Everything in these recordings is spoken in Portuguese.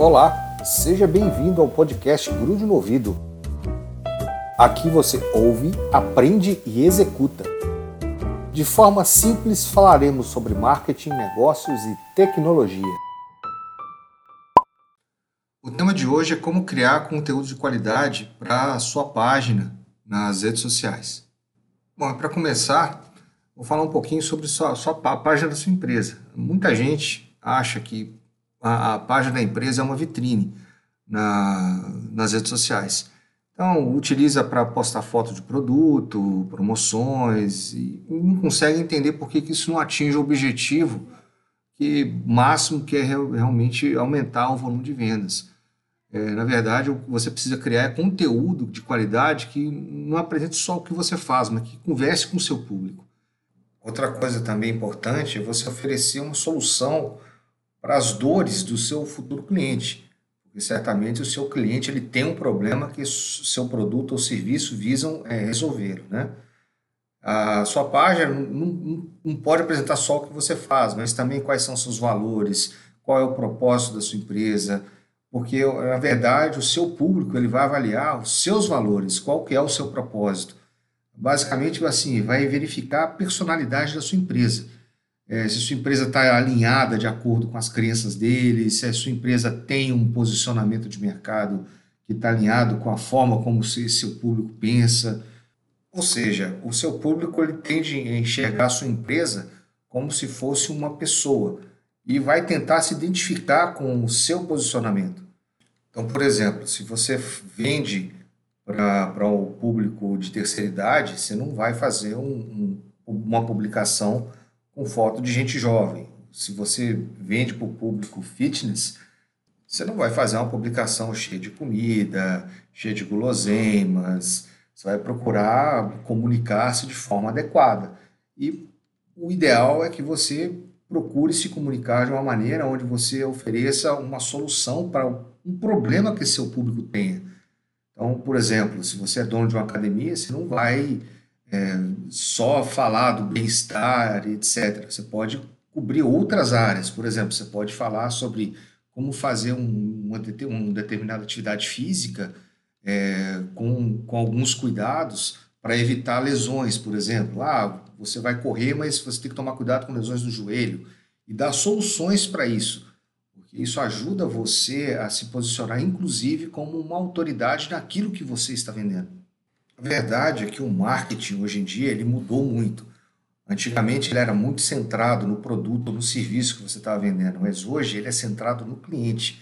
Olá, seja bem-vindo ao podcast Grude no Ouvido. Aqui você ouve, aprende e executa. De forma simples, falaremos sobre marketing, negócios e tecnologia. O tema de hoje é como criar conteúdo de qualidade para a sua página nas redes sociais. Bom, para começar, vou falar um pouquinho sobre a sua, a página da sua empresa. Muita gente acha que a, a página da empresa é uma vitrine na, nas redes sociais. Então, utiliza para postar foto de produto, promoções, e não consegue entender por que, que isso não atinge o objetivo que máximo que é realmente aumentar o volume de vendas. É, na verdade, o que você precisa criar é conteúdo de qualidade que não apresente só o que você faz, mas que converse com o seu público. Outra coisa também importante é você oferecer uma solução para as dores do seu futuro cliente. Porque certamente o seu cliente ele tem um problema que seu produto ou serviço visam é, resolver. Né? A sua página não, não, não pode apresentar só o que você faz, mas também quais são seus valores, qual é o propósito da sua empresa, porque na verdade o seu público ele vai avaliar os seus valores, qual que é o seu propósito. Basicamente assim, vai verificar a personalidade da sua empresa é, se sua empresa está alinhada de acordo com as crenças dele, se a sua empresa tem um posicionamento de mercado que está alinhado com a forma como o seu público pensa. Ou seja, o seu público ele tende a enxergar a sua empresa como se fosse uma pessoa e vai tentar se identificar com o seu posicionamento. Então, por exemplo, se você vende para o público de terceira idade, você não vai fazer um, um, uma publicação com foto de gente jovem. Se você vende para o público fitness, você não vai fazer uma publicação cheia de comida, cheia de guloseimas. Você vai procurar comunicar-se de forma adequada. E o ideal é que você procure se comunicar de uma maneira onde você ofereça uma solução para um problema que seu público tenha. Então, por exemplo, se você é dono de uma academia, você não vai é, só falar do bem-estar, etc. Você pode cobrir outras áreas. Por exemplo, você pode falar sobre como fazer um, uma, uma determinada atividade física é, com, com alguns cuidados para evitar lesões, por exemplo. Ah, você vai correr, mas você tem que tomar cuidado com lesões no joelho e dar soluções para isso. Porque isso ajuda você a se posicionar, inclusive, como uma autoridade naquilo que você está vendendo. A verdade é que o marketing hoje em dia ele mudou muito. Antigamente ele era muito centrado no produto, no serviço que você estava vendendo, mas hoje ele é centrado no cliente.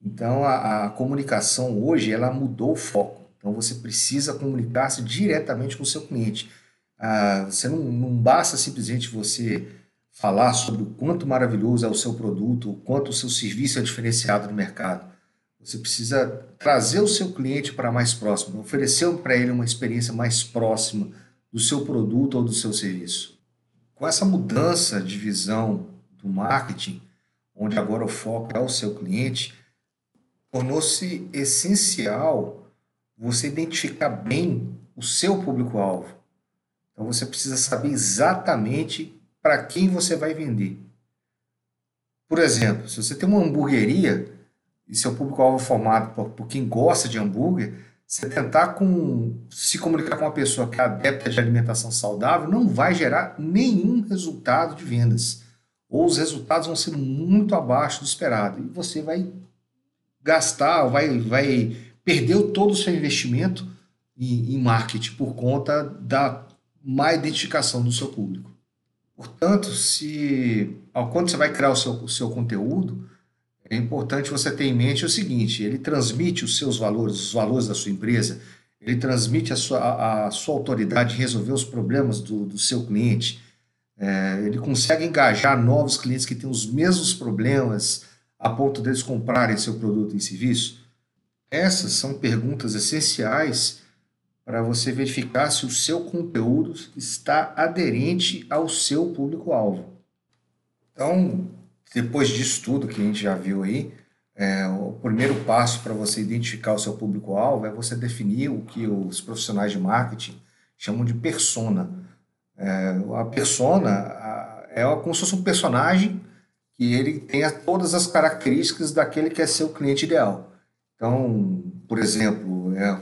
Então a, a comunicação hoje ela mudou o foco. Então você precisa comunicar-se diretamente com o seu cliente. Ah, você não, não basta simplesmente você falar sobre o quanto maravilhoso é o seu produto, o quanto o seu serviço é diferenciado no mercado. Você precisa trazer o seu cliente para mais próximo, oferecer para ele uma experiência mais próxima do seu produto ou do seu serviço. Com essa mudança de visão do marketing, onde agora o foco é o seu cliente, tornou-se essencial você identificar bem o seu público-alvo. Então você precisa saber exatamente para quem você vai vender. Por exemplo, se você tem uma hamburgueria, e seu público-alvo formado por, por, quem gosta de hambúrguer, você tentar com, se comunicar com uma pessoa que é adepta de alimentação saudável não vai gerar nenhum resultado de vendas. Ou os resultados vão ser muito abaixo do esperado. E você vai gastar, vai, vai perder todo o seu investimento em, em marketing por conta da má identificação do seu público. Portanto, se ao quando você vai criar o seu, o seu conteúdo, é importante você ter em mente o seguinte: ele transmite os seus valores, os valores da sua empresa, ele transmite a sua, a, a sua autoridade em resolver os problemas do, do seu cliente, é, ele consegue engajar novos clientes que têm os mesmos problemas a ponto deles comprarem seu produto e serviço? Essas são perguntas essenciais para você verificar se o seu conteúdo está aderente ao seu público-alvo. Então, depois disso tudo que a gente já viu aí, é, o primeiro passo para você identificar o seu público-alvo é você definir o que os profissionais de marketing chamam de persona. É, a persona é como se fosse um personagem que que ele tenha todas as características daquele que é seu cliente ideal. Então, por exemplo, é,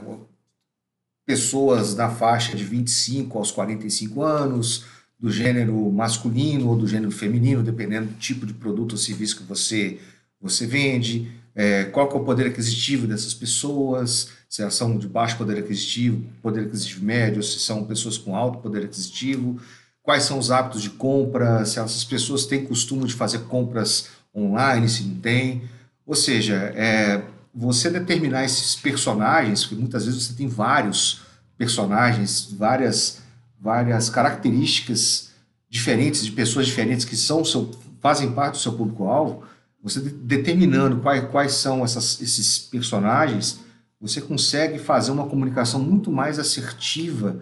pessoas da faixa de 25 aos 45 anos, do gênero masculino ou do gênero feminino, dependendo do tipo de produto ou serviço que você, você vende, é, qual é o poder aquisitivo dessas pessoas, se elas são de baixo poder aquisitivo, poder aquisitivo médio, se são pessoas com alto poder aquisitivo, quais são os hábitos de compra, se essas pessoas têm costume de fazer compras online, se não tem. Ou seja, é, você determinar esses personagens, porque muitas vezes você tem vários personagens, várias, várias características diferentes de pessoas diferentes que são seu, fazem parte do seu público-alvo, você determinando quais, quais são essas, esses personagens, você consegue fazer uma comunicação muito mais assertiva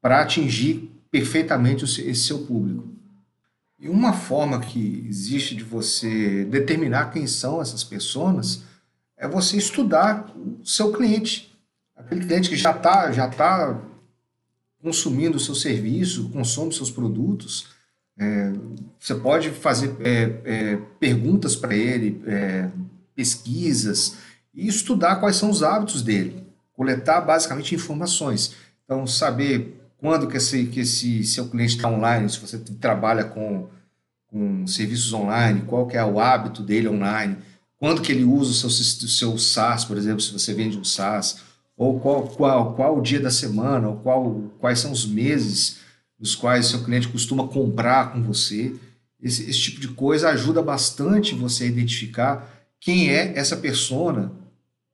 para atingir perfeitamente esse seu público. E uma forma que existe de você determinar quem são essas pessoas é você estudar o seu cliente. Aquele cliente que já está já tá consumindo o seu serviço, consome seus produtos, é, você pode fazer é, é, perguntas para ele, é, pesquisas, e estudar quais são os hábitos dele, coletar basicamente informações. Então, saber quando que esse, que esse seu cliente está online, se você trabalha com, com serviços online, qual que é o hábito dele online, quando que ele usa o seu, o seu SaaS, por exemplo, se você vende um SaaS, ou qual, qual, qual o dia da semana, ou qual, quais são os meses nos quais seu cliente costuma comprar com você. Esse, esse tipo de coisa ajuda bastante você a identificar quem é essa persona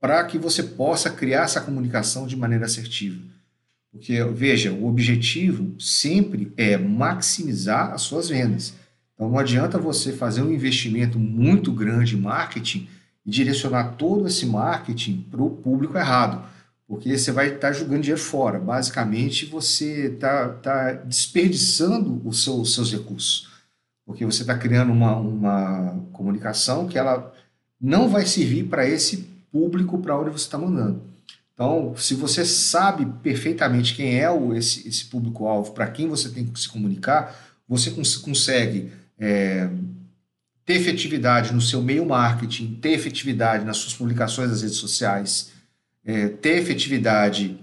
para que você possa criar essa comunicação de maneira assertiva. Porque, veja, o objetivo sempre é maximizar as suas vendas. Então não adianta você fazer um investimento muito grande em marketing e direcionar todo esse marketing para o público errado, porque você vai estar tá jogando dinheiro fora. Basicamente, você está tá desperdiçando os seu, os seus recursos, porque você está criando uma, uma comunicação que ela não vai servir para esse público para onde você está mandando. Então, se você sabe perfeitamente quem é o, esse, esse público-alvo, para quem você tem que se comunicar, você cons consegue é, ter efetividade no seu meio marketing, ter efetividade nas suas publicações nas redes sociais, é, ter efetividade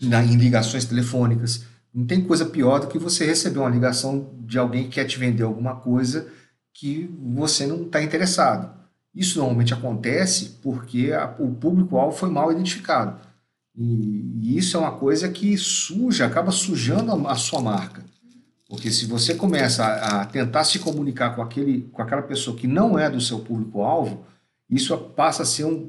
na, em ligações telefônicas. Não tem coisa pior do que você receber uma ligação de alguém que quer te vender alguma coisa que você não está interessado. Isso normalmente acontece porque a, o público-alvo foi mal identificado. E, e, isso é uma coisa que suja, acaba sujando a, a sua marca. Porque se você começa a, a, tentar se comunicar com, aquele, com aquela pessoa que não é do seu público-alvo, isso passa a ser um,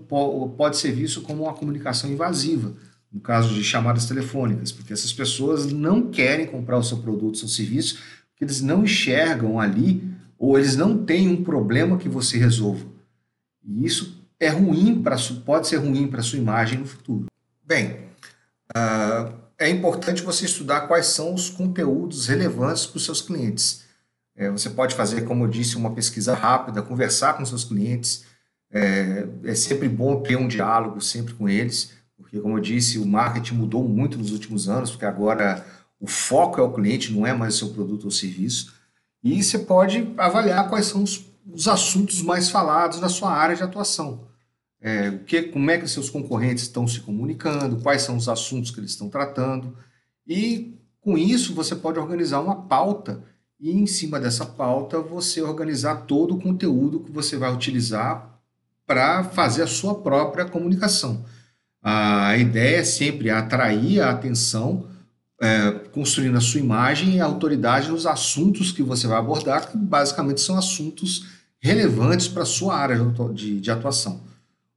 pode ser visto como uma comunicação invasiva, no caso de chamadas telefônicas, porque essas pessoas não querem comprar o seu produto, seu serviço, porque eles não enxergam ali, ou eles não têm um problema que você resolva. E isso é ruim para pode ser ruim para sua imagem no futuro. Bem, uh, é importante você estudar quais são os conteúdos relevantes para os seus clientes. É, você pode fazer, como eu disse, uma pesquisa rápida, conversar com seus clientes. É, é, sempre bom ter um diálogo sempre com eles, porque, como eu disse, o marketing mudou muito nos últimos anos, porque agora o foco é o cliente, não é mais o seu produto ou serviço. E você pode avaliar quais são os, os assuntos mais falados na sua área de atuação é, o que, como é que seus concorrentes estão se comunicando, quais são os assuntos que eles estão tratando. E com isso você pode organizar uma pauta e em cima dessa pauta você organizar todo o conteúdo que você vai utilizar para fazer a sua própria comunicação. A ideia é sempre atrair a atenção, é, construindo a sua imagem e a autoridade nos assuntos que você vai abordar, que basicamente são assuntos relevantes para a sua área de, de atuação.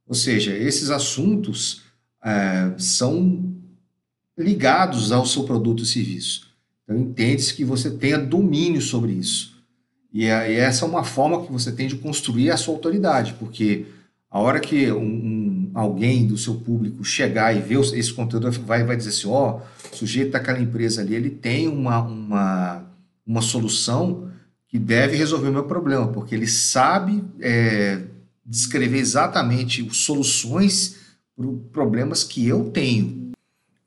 Ou seja, esses assuntos é, são ligados ao seu produto e serviço. Então, entende-se que você tenha domínio sobre isso. E, e, essa é uma forma que você tem de construir a sua autoridade, porque a hora que um, um, alguém do seu público chegar e ver esse conteúdo, vai, vai dizer assim: ó, oh, o sujeito daquela empresa ali, ele tem uma, uma, uma solução que deve resolver o meu problema, porque ele sabe é, descrever exatamente soluções para problemas que eu tenho.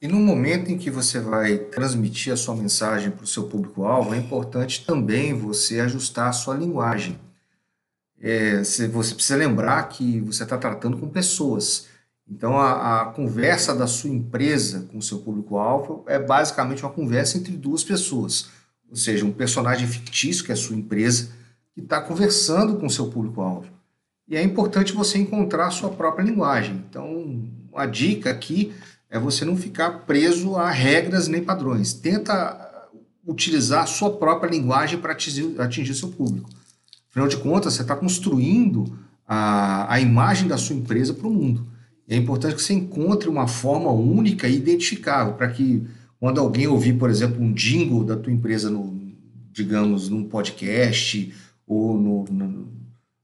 E no momento em que você vai transmitir a sua mensagem para o seu público-alvo, é importante também você ajustar a sua linguagem. É, você precisa lembrar que você está tratando com pessoas. Então, a, a, conversa da sua empresa com o seu público-alvo é basicamente uma conversa entre duas pessoas. Ou seja, um personagem fictício, que é a sua empresa, que está conversando com o seu público-alvo. E é importante você encontrar a sua própria linguagem. Então, a dica aqui é você não ficar preso a regras nem padrões. Tenta utilizar a sua própria linguagem para atingir, atingir o seu público. Afinal de contas, você está construindo a, a imagem da sua empresa para o mundo. É importante que você encontre uma forma única e identificável para que quando alguém ouvir, por exemplo, um jingle da tua empresa no, digamos, num podcast ou no, no,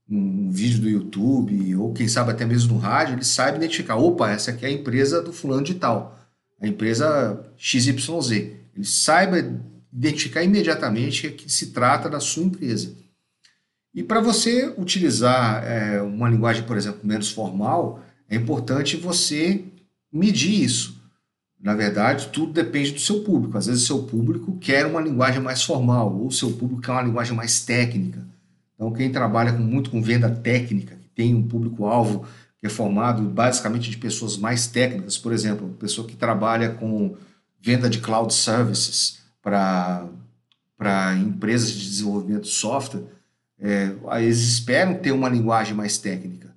num vídeo do YouTube ou quem sabe até mesmo no rádio, ele saiba identificar, opa, essa aqui é a empresa do fulano de tal, a empresa XYZ. Ele saiba identificar imediatamente que se trata da sua empresa. E para você utilizar é, uma linguagem, por exemplo, menos formal, é importante você medir isso. Na verdade, tudo depende do seu público. Às vezes, o seu público quer uma linguagem mais formal, ou o seu público quer uma linguagem mais técnica. Então, quem trabalha com, muito com venda técnica, que tem um público-alvo que é formado basicamente de pessoas mais técnicas, por exemplo, pessoa que trabalha com venda de cloud services para empresas de desenvolvimento de software, é, eles esperam ter uma linguagem mais técnica.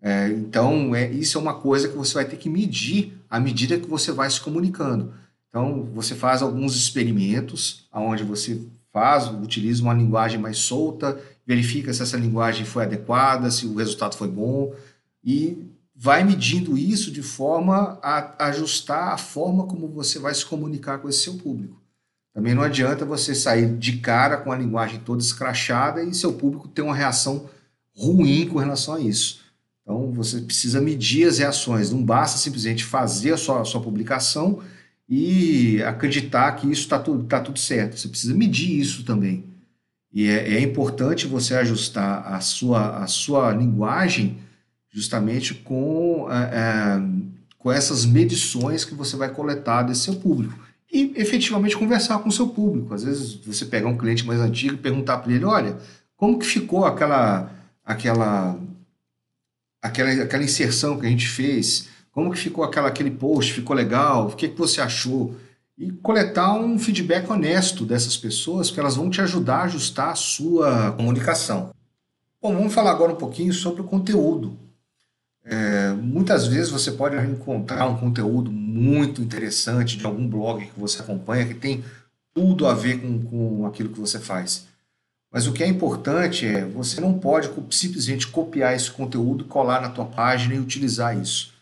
É, então, é, isso é uma coisa que você vai ter que medir à medida que você vai se comunicando. Então, você faz alguns experimentos, onde você faz, utiliza uma linguagem mais solta, verifica se essa linguagem foi adequada, se o resultado foi bom, e vai medindo isso de forma a ajustar a forma como você vai se comunicar com esse seu público. Também não adianta você sair de cara com a linguagem toda escrachada e seu público ter uma reação ruim com relação a isso. Então, você precisa medir as reações. Não basta simplesmente fazer a sua, a sua publicação e acreditar que isso está tudo, tá tudo certo. Você precisa medir isso também. E é, é, importante você ajustar a sua, a sua linguagem justamente com, é, é, com essas medições que você vai coletar desse seu público. E efetivamente conversar com o seu público. Às vezes você pegar um cliente mais antigo e perguntar para ele: olha, como que ficou aquela, aquela aquela, aquela inserção que a gente fez, como que ficou aquela, aquele post, ficou legal, o que, que você achou? E coletar um feedback honesto dessas pessoas, porque elas vão te ajudar a ajustar a sua comunicação. Bom, vamos falar agora um pouquinho sobre o conteúdo. É, muitas vezes você pode encontrar um conteúdo muito interessante de algum blog que você acompanha que tem tudo a ver com, com aquilo que você faz. Mas o que é importante é, você não pode simplesmente copiar esse conteúdo, colar na tua página e utilizar isso.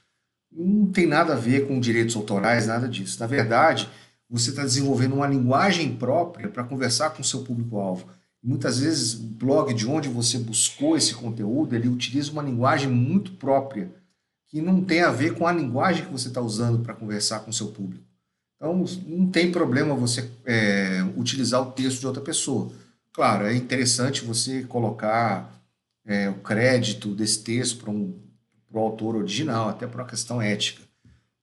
Não tem nada a ver com direitos autorais, nada disso. Na verdade, você está desenvolvendo uma linguagem própria para conversar com o seu público-alvo. Muitas vezes, o blog de onde você buscou esse conteúdo, ele utiliza uma linguagem muito própria, que não tem a ver com a linguagem que você está usando para conversar com o seu público. Então, não tem problema você é, utilizar o texto de outra pessoa. Claro, é interessante você colocar é, o crédito desse texto para um, o autor original, até por uma questão ética.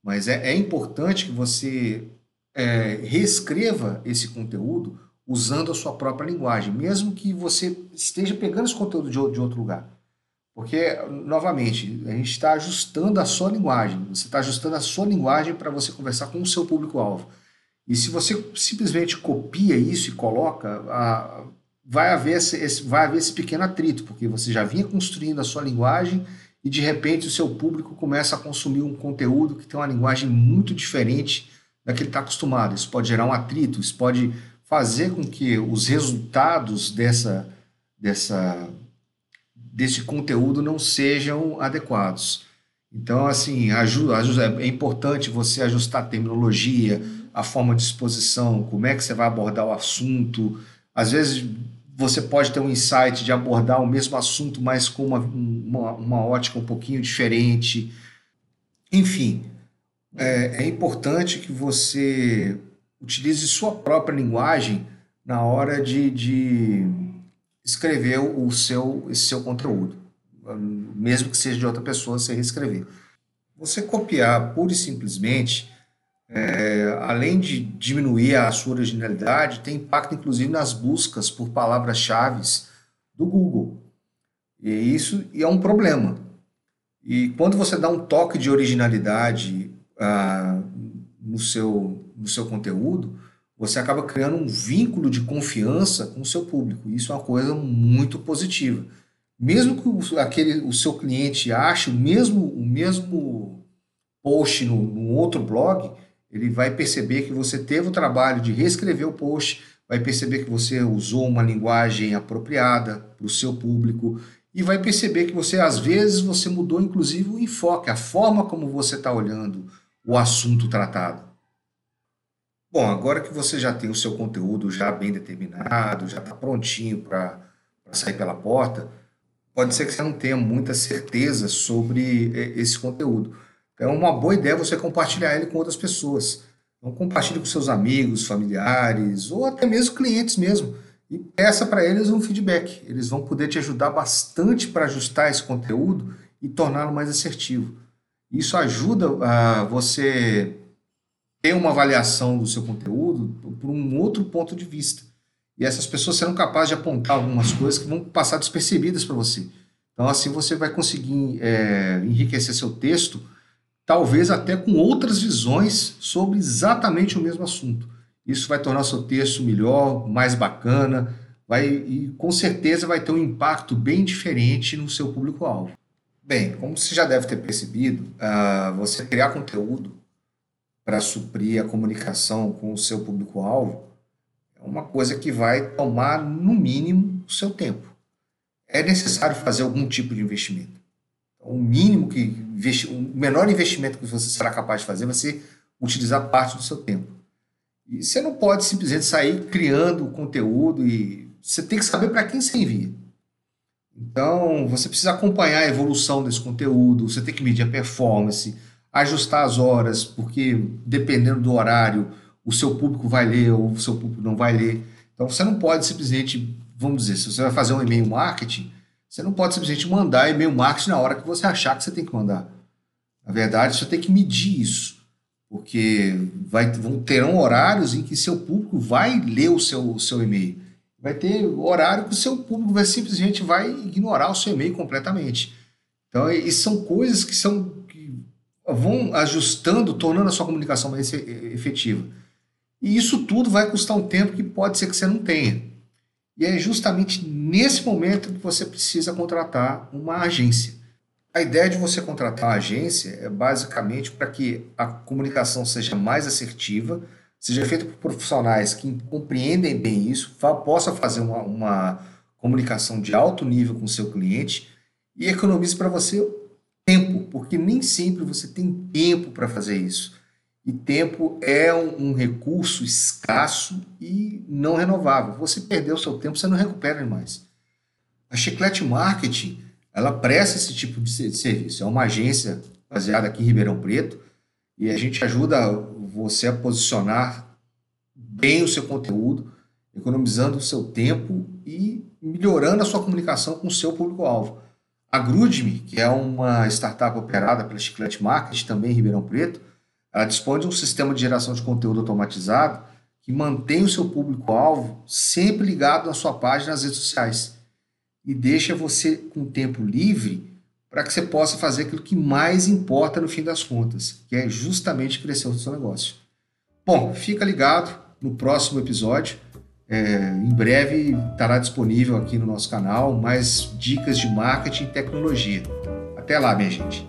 Mas é, é importante que você é, reescreva esse conteúdo usando a sua própria linguagem, mesmo que você esteja pegando esse conteúdo de, outro lugar. Porque, novamente, a gente está ajustando a sua linguagem. Você está ajustando a sua linguagem para você conversar com o seu público-alvo. E se você simplesmente copia isso e coloca, a, vai haver esse, esse, vai haver esse pequeno atrito, porque você já vinha construindo a sua linguagem e de repente o seu público começa a consumir um conteúdo que tem uma linguagem muito diferente da que ele está acostumado. Isso pode gerar um atrito, isso pode fazer com que os resultados dessa, dessa, desse conteúdo não sejam adequados. Então, assim, ajuda, ajuda, é importante você ajustar a terminologia, a forma de exposição, como é que você vai abordar o assunto. Às vezes, você pode ter um insight de abordar o mesmo assunto, mas com uma, uma, uma ótica um pouquinho diferente. Enfim, é, é, importante que você utilize sua própria linguagem na hora de, de escrever o seu, esse seu conteúdo, mesmo que seja de outra pessoa, você reescrever. Você copiar pura e simplesmente é, além de diminuir a sua originalidade, tem impacto inclusive nas buscas por palavras-chave do Google. E isso é um problema. E quando você dá um toque de originalidade ah, no, seu, no seu conteúdo, você acaba criando um vínculo de confiança com o seu público. Isso é uma coisa muito positiva. Mesmo que o, aquele, o seu cliente ache o mesmo, o mesmo post no, no outro blog, ele vai perceber que você teve o trabalho de reescrever o post, vai perceber que você usou uma linguagem apropriada para o seu público e vai perceber que você, às vezes, você mudou inclusive o enfoque, a forma como você está olhando o assunto tratado. Bom, agora que você já tem o seu conteúdo já bem determinado, já está prontinho para sair pela porta, pode ser que você não tenha muita certeza sobre é, esse conteúdo. Então, é uma boa ideia você compartilhar ele com outras pessoas. Então, compartilhe com seus amigos, familiares ou até mesmo clientes mesmo. E peça para eles um feedback. Eles vão poder te ajudar bastante para ajustar esse conteúdo e torná-lo mais assertivo. Isso ajuda a você ter uma avaliação do seu conteúdo por um outro ponto de vista. E essas pessoas serão capazes de apontar algumas coisas que vão passar despercebidas para você. Então, assim, você vai conseguir é, enriquecer seu texto talvez até com outras visões sobre exatamente o mesmo assunto. Isso vai tornar o seu texto melhor, mais bacana, vai, e com certeza vai ter um impacto bem diferente no seu público-alvo. Bem, como você já deve ter percebido, uh, você criar conteúdo para suprir a comunicação com o seu público-alvo é uma coisa que vai tomar, no mínimo, o seu tempo. É necessário fazer algum tipo de investimento o mínimo que o menor investimento que você será capaz de fazer vai ser utilizar parte do seu tempo. E você não pode simplesmente sair criando conteúdo e você tem que saber para quem você envia. Então, você precisa acompanhar a evolução desse conteúdo, você tem que medir a performance, ajustar as horas, porque dependendo do horário, o seu público vai ler ou o seu público não vai ler. Então, você não pode simplesmente, vamos dizer, se você vai fazer um e-mail marketing, você não pode simplesmente mandar e-mail marketing na hora que você achar que você tem que mandar. Na verdade, você tem que medir isso, porque vai, vão terão horários em que seu público vai ler o seu, o seu e-mail. Vai ter horário que o seu público vai simplesmente vai ignorar o seu e-mail completamente. Então, isso são coisas que são vão ajustando, tornando a sua comunicação mais efetiva. E isso tudo vai custar um tempo que pode ser que você não tenha. E é justamente nesse momento que você precisa contratar uma agência. A ideia de você contratar uma agência é basicamente para que a comunicação seja mais assertiva, seja feita por profissionais que compreendem bem isso, possa fazer uma, uma comunicação de alto nível com o seu cliente e economize para você porque nem sempre você tem tempo para fazer isso. E tempo é um, um, recurso escasso e não renovável. Você perdeu seu tempo, você não recupera mais. A Chiclete Marketing, ela presta esse tipo de serviço. É uma agência baseada aqui em Ribeirão Preto e a gente ajuda você a posicionar bem o seu conteúdo, economizando o seu tempo e melhorando a sua comunicação com o seu público-alvo. A Grudme, que é uma startup operada pela Chiclete Marketing, também em Ribeirão Preto, ela dispõe de um sistema de geração de conteúdo automatizado que mantém o seu público-alvo sempre ligado na sua página nas redes sociais e deixa você com tempo livre para que você possa fazer aquilo que mais importa no fim das contas, que é justamente crescer o seu negócio. Bom, fica ligado no próximo episódio. É, em breve estará disponível aqui no nosso canal mais dicas de marketing e tecnologia. Até lá, minha gente.